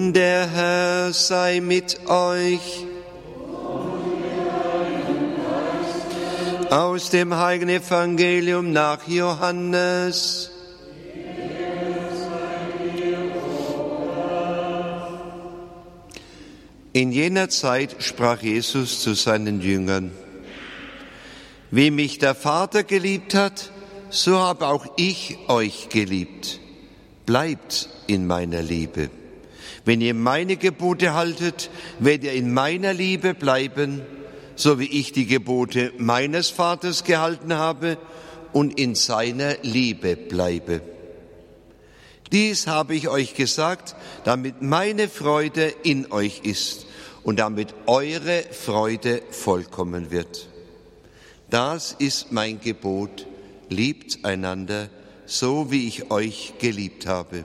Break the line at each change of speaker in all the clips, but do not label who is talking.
Der Herr sei mit euch. Aus dem heiligen Evangelium nach Johannes. In jener Zeit sprach Jesus zu seinen Jüngern, wie mich der Vater geliebt hat, so habe auch ich euch geliebt. Bleibt in meiner Liebe. Wenn ihr meine Gebote haltet, werdet ihr in meiner Liebe bleiben, so wie ich die Gebote meines Vaters gehalten habe und in seiner Liebe bleibe. Dies habe ich euch gesagt, damit meine Freude in euch ist und damit eure Freude vollkommen wird. Das ist mein Gebot, liebt einander, so wie ich euch geliebt habe.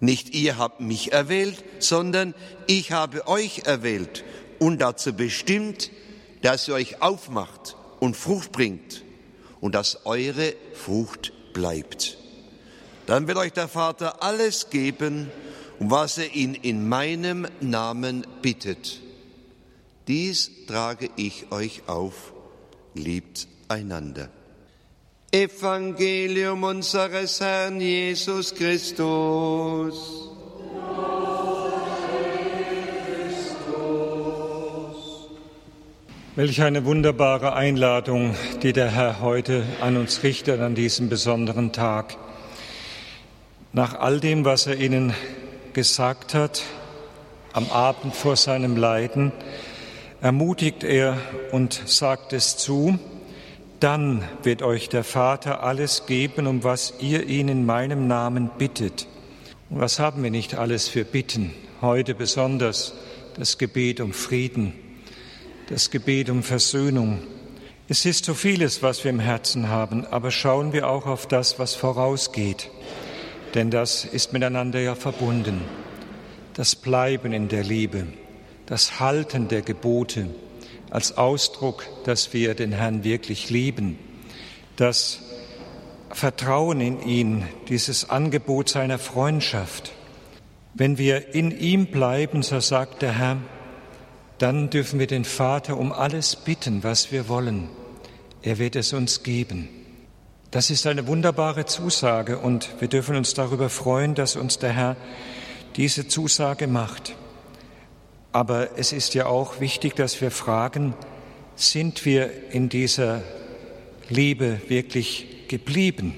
Nicht ihr habt mich erwählt, sondern ich habe euch erwählt und dazu bestimmt, dass ihr euch aufmacht und Frucht bringt und dass eure Frucht bleibt. Dann wird euch der Vater alles geben, um was er ihn in meinem Namen bittet. Dies trage ich euch auf, liebt einander. Evangelium unseres Herrn Jesus Christus.
Welch eine wunderbare Einladung, die der Herr heute an uns richtet an diesem besonderen Tag. Nach all dem, was er ihnen gesagt hat, am Abend vor seinem Leiden, ermutigt er und sagt es zu, dann wird euch der Vater alles geben, um was ihr ihn in meinem Namen bittet. Und was haben wir nicht alles für Bitten? Heute besonders das Gebet um Frieden, das Gebet um Versöhnung. Es ist so vieles, was wir im Herzen haben, aber schauen wir auch auf das, was vorausgeht. Denn das ist miteinander ja verbunden. Das Bleiben in der Liebe, das Halten der Gebote, als Ausdruck, dass wir den Herrn wirklich lieben, das Vertrauen in ihn, dieses Angebot seiner Freundschaft. Wenn wir in ihm bleiben, so sagt der Herr, dann dürfen wir den Vater um alles bitten, was wir wollen. Er wird es uns geben. Das ist eine wunderbare Zusage und wir dürfen uns darüber freuen, dass uns der Herr diese Zusage macht. Aber es ist ja auch wichtig, dass wir fragen, sind wir in dieser Liebe wirklich geblieben,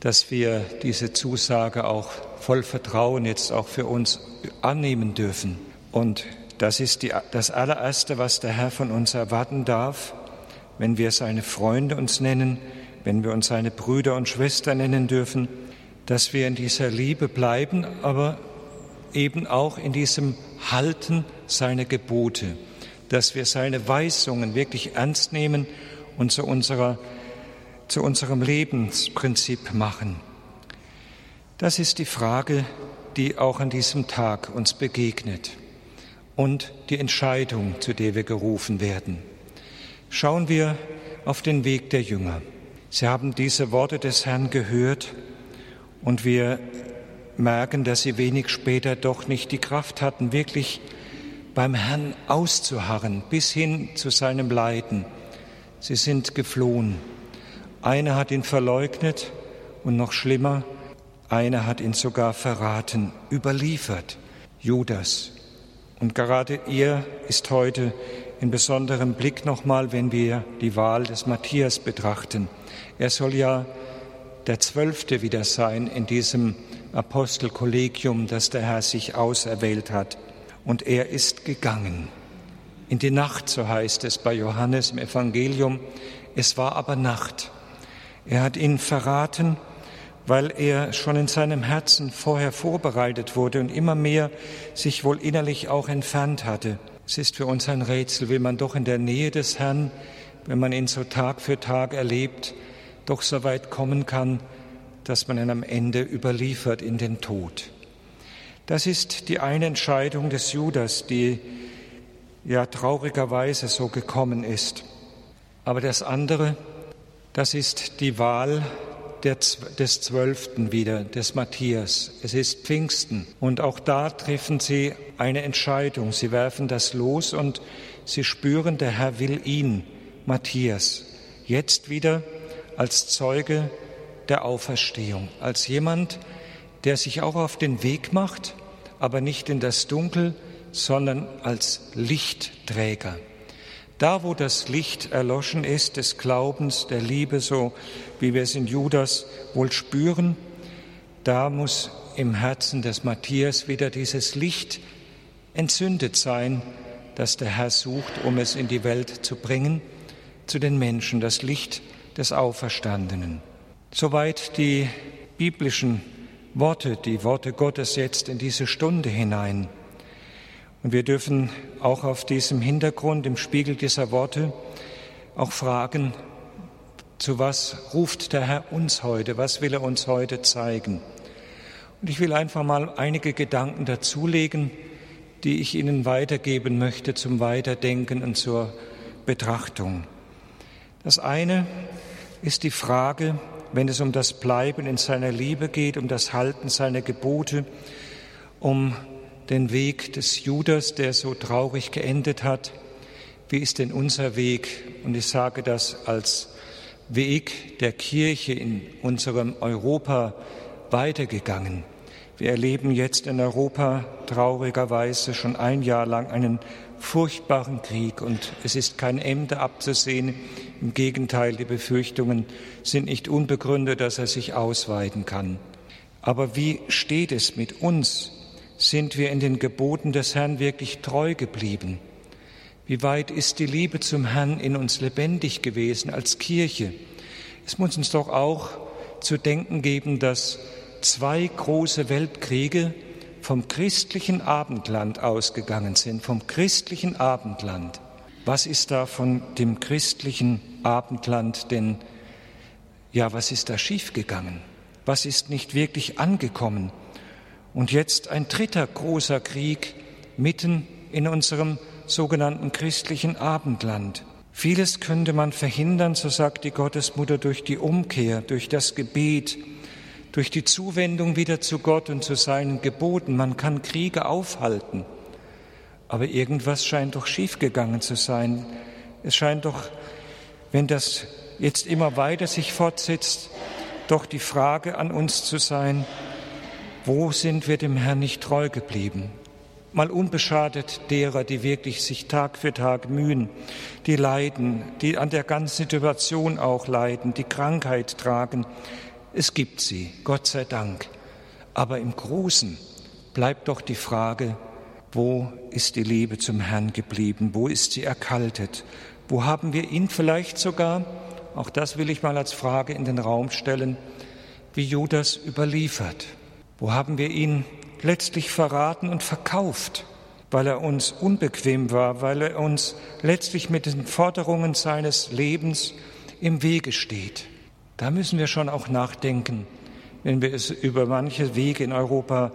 dass wir diese Zusage auch voll Vertrauen jetzt auch für uns annehmen dürfen. Und das ist die, das allererste, was der Herr von uns erwarten darf, wenn wir seine Freunde uns nennen, wenn wir uns seine Brüder und Schwestern nennen dürfen, dass wir in dieser Liebe bleiben, aber eben auch in diesem Halten seiner Gebote, dass wir seine Weisungen wirklich ernst nehmen und zu, unserer, zu unserem Lebensprinzip machen. Das ist die Frage, die auch an diesem Tag uns begegnet und die Entscheidung, zu der wir gerufen werden. Schauen wir auf den Weg der Jünger. Sie haben diese Worte des Herrn gehört und wir merken, dass sie wenig später doch nicht die Kraft hatten, wirklich beim Herrn auszuharren bis hin zu seinem Leiden. Sie sind geflohen. Einer hat ihn verleugnet und noch schlimmer, einer hat ihn sogar verraten, überliefert, Judas. Und gerade er ist heute in besonderem Blick nochmal, wenn wir die Wahl des Matthias betrachten. Er soll ja der Zwölfte wieder sein in diesem Apostelkollegium, das der Herr sich auserwählt hat. Und er ist gegangen. In die Nacht, so heißt es bei Johannes im Evangelium. Es war aber Nacht. Er hat ihn verraten weil er schon in seinem Herzen vorher vorbereitet wurde und immer mehr sich wohl innerlich auch entfernt hatte. Es ist für uns ein Rätsel, wie man doch in der Nähe des Herrn, wenn man ihn so Tag für Tag erlebt, doch so weit kommen kann, dass man ihn am Ende überliefert in den Tod. Das ist die eine Entscheidung des Judas, die ja traurigerweise so gekommen ist. Aber das andere, das ist die Wahl des Zwölften wieder, des Matthias. Es ist Pfingsten und auch da treffen sie eine Entscheidung. Sie werfen das los und sie spüren, der Herr will ihn, Matthias, jetzt wieder als Zeuge der Auferstehung, als jemand, der sich auch auf den Weg macht, aber nicht in das Dunkel, sondern als Lichtträger. Da, wo das Licht erloschen ist, des Glaubens, der Liebe, so wie wir es in Judas wohl spüren, da muss im Herzen des Matthias wieder dieses Licht entzündet sein, das der Herr sucht, um es in die Welt zu bringen, zu den Menschen, das Licht des Auferstandenen. Soweit die biblischen Worte, die Worte Gottes jetzt in diese Stunde hinein. Und wir dürfen auch auf diesem Hintergrund, im Spiegel dieser Worte, auch fragen, zu was ruft der Herr uns heute? Was will er uns heute zeigen? Und ich will einfach mal einige Gedanken dazulegen, die ich Ihnen weitergeben möchte zum Weiterdenken und zur Betrachtung. Das eine ist die Frage, wenn es um das Bleiben in seiner Liebe geht, um das Halten seiner Gebote, um den Weg des Judas, der so traurig geendet hat. Wie ist denn unser Weg? Und ich sage das als Weg der Kirche in unserem Europa weitergegangen. Wir erleben jetzt in Europa traurigerweise schon ein Jahr lang einen furchtbaren Krieg und es ist kein Ende abzusehen. Im Gegenteil, die Befürchtungen sind nicht unbegründet, dass er sich ausweiten kann. Aber wie steht es mit uns sind wir in den Geboten des Herrn wirklich treu geblieben? Wie weit ist die Liebe zum Herrn in uns lebendig gewesen als Kirche? Es muss uns doch auch zu denken geben, dass zwei große Weltkriege vom christlichen Abendland ausgegangen sind, vom christlichen Abendland. Was ist da von dem christlichen Abendland denn, ja, was ist da schiefgegangen? Was ist nicht wirklich angekommen? Und jetzt ein dritter großer Krieg mitten in unserem sogenannten christlichen Abendland. Vieles könnte man verhindern, so sagt die Gottesmutter, durch die Umkehr, durch das Gebet, durch die Zuwendung wieder zu Gott und zu seinen Geboten. Man kann Kriege aufhalten. Aber irgendwas scheint doch schiefgegangen zu sein. Es scheint doch, wenn das jetzt immer weiter sich fortsetzt, doch die Frage an uns zu sein, wo sind wir dem Herrn nicht treu geblieben? Mal unbeschadet derer, die wirklich sich Tag für Tag mühen, die leiden, die an der ganzen Situation auch leiden, die Krankheit tragen. Es gibt sie, Gott sei Dank. Aber im Großen bleibt doch die Frage, wo ist die Liebe zum Herrn geblieben? Wo ist sie erkaltet? Wo haben wir ihn vielleicht sogar, auch das will ich mal als Frage in den Raum stellen, wie Judas überliefert? Wo haben wir ihn letztlich verraten und verkauft, weil er uns unbequem war, weil er uns letztlich mit den Forderungen seines Lebens im Wege steht? Da müssen wir schon auch nachdenken, wenn wir es über manche Wege in Europa,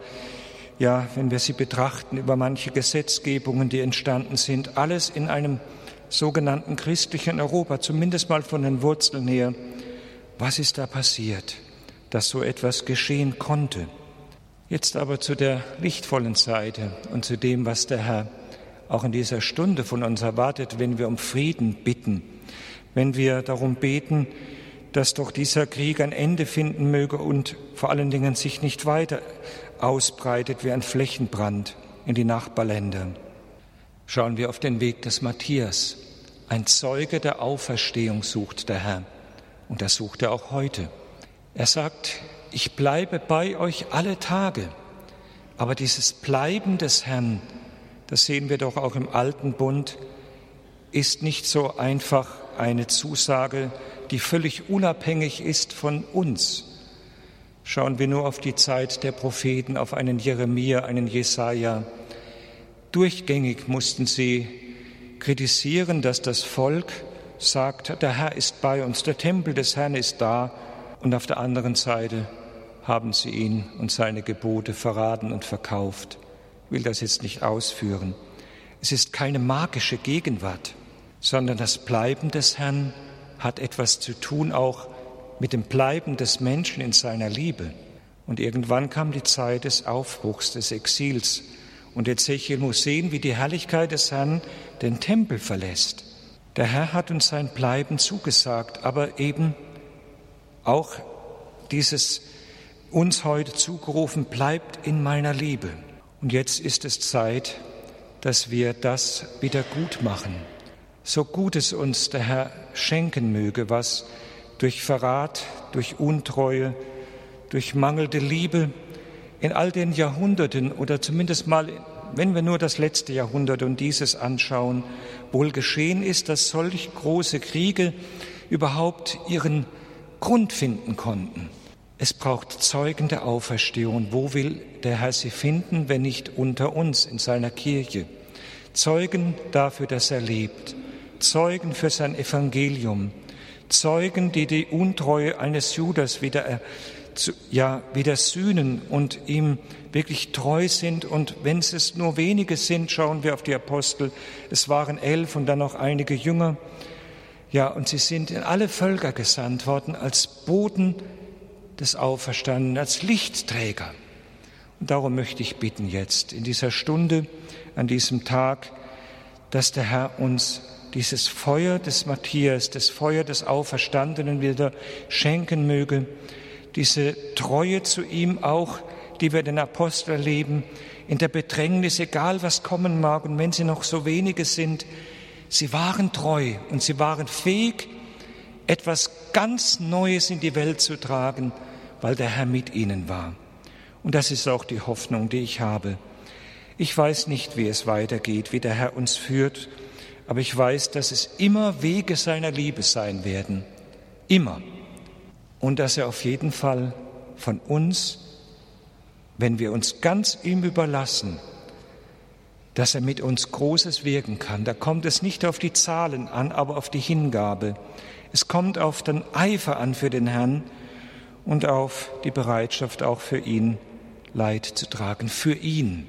ja, wenn wir sie betrachten, über manche Gesetzgebungen, die entstanden sind, alles in einem sogenannten christlichen Europa, zumindest mal von den Wurzeln her. Was ist da passiert, dass so etwas geschehen konnte? Jetzt aber zu der lichtvollen Seite und zu dem, was der Herr auch in dieser Stunde von uns erwartet, wenn wir um Frieden bitten, wenn wir darum beten, dass doch dieser Krieg ein Ende finden möge und vor allen Dingen sich nicht weiter ausbreitet wie ein Flächenbrand in die Nachbarländer. Schauen wir auf den Weg des Matthias. Ein Zeuge der Auferstehung sucht der Herr und das sucht er auch heute. Er sagt, ich bleibe bei euch alle Tage. Aber dieses Bleiben des Herrn, das sehen wir doch auch im alten Bund, ist nicht so einfach eine Zusage, die völlig unabhängig ist von uns. Schauen wir nur auf die Zeit der Propheten, auf einen Jeremia, einen Jesaja. Durchgängig mussten sie kritisieren, dass das Volk sagt, der Herr ist bei uns, der Tempel des Herrn ist da, und auf der anderen Seite haben sie ihn und seine Gebote verraten und verkauft. Ich will das jetzt nicht ausführen. Es ist keine magische Gegenwart, sondern das Bleiben des Herrn hat etwas zu tun auch mit dem Bleiben des Menschen in seiner Liebe. Und irgendwann kam die Zeit des Aufbruchs, des Exils. Und Ezechiel muss sehen, wie die Herrlichkeit des Herrn den Tempel verlässt. Der Herr hat uns sein Bleiben zugesagt, aber eben auch dieses uns heute zugerufen, bleibt in meiner Liebe. Und jetzt ist es Zeit, dass wir das wieder gut machen. So gut es uns der Herr schenken möge, was durch Verrat, durch Untreue, durch mangelnde Liebe in all den Jahrhunderten oder zumindest mal, wenn wir nur das letzte Jahrhundert und dieses anschauen, wohl geschehen ist, dass solch große Kriege überhaupt ihren Grund finden konnten. Es braucht Zeugen der Auferstehung. Wo will der Herr sie finden, wenn nicht unter uns in seiner Kirche? Zeugen dafür, dass er lebt. Zeugen für sein Evangelium. Zeugen, die die Untreue eines Judas wieder, äh, ja, wieder sühnen und ihm wirklich treu sind. Und wenn es nur wenige sind, schauen wir auf die Apostel. Es waren elf und dann noch einige Jünger. Ja, und sie sind in alle Völker gesandt worden als Boden des Auferstandenen, als Lichtträger. Und darum möchte ich bitten jetzt in dieser Stunde, an diesem Tag, dass der Herr uns dieses Feuer des Matthias, das Feuer des Auferstandenen wieder schenken möge, diese Treue zu ihm auch, die wir den Apostel erleben, in der Bedrängnis, egal was kommen mag und wenn sie noch so wenige sind, sie waren treu und sie waren fähig, etwas ganz Neues in die Welt zu tragen, weil der Herr mit ihnen war. Und das ist auch die Hoffnung, die ich habe. Ich weiß nicht, wie es weitergeht, wie der Herr uns führt, aber ich weiß, dass es immer Wege seiner Liebe sein werden. Immer. Und dass er auf jeden Fall von uns, wenn wir uns ganz ihm überlassen, dass er mit uns Großes wirken kann. Da kommt es nicht auf die Zahlen an, aber auf die Hingabe. Es kommt auf den Eifer an für den Herrn und auf die Bereitschaft auch für ihn Leid zu tragen, für ihn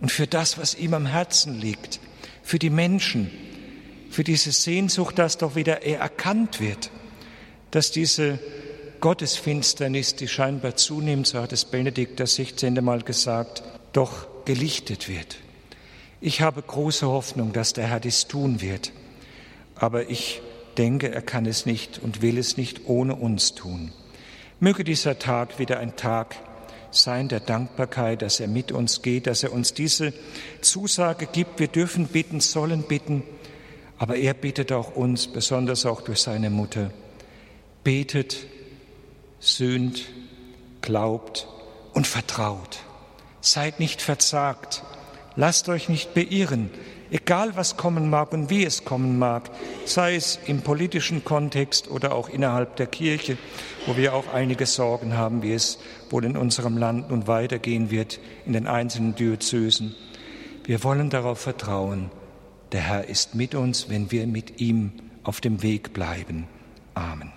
und für das, was ihm am Herzen liegt, für die Menschen, für diese Sehnsucht, dass doch wieder er erkannt wird, dass diese Gottesfinsternis, die scheinbar zunimmt, so hat es Benedikt das 16. Mal gesagt, doch gelichtet wird. Ich habe große Hoffnung, dass der Herr dies tun wird, aber ich denke, er kann es nicht und will es nicht ohne uns tun. Möge dieser Tag wieder ein Tag sein der Dankbarkeit, dass er mit uns geht, dass er uns diese Zusage gibt. Wir dürfen bitten, sollen bitten, aber er bittet auch uns, besonders auch durch seine Mutter, betet, sühnt, glaubt und vertraut. Seid nicht verzagt, lasst euch nicht beirren, egal was kommen mag und wie es kommen mag, sei es im politischen Kontext oder auch innerhalb der Kirche, wo wir auch einige Sorgen haben, wie es wohl in unserem Land nun weitergehen wird in den einzelnen Diözesen. Wir wollen darauf vertrauen, der Herr ist mit uns, wenn wir mit ihm auf dem Weg bleiben. Amen.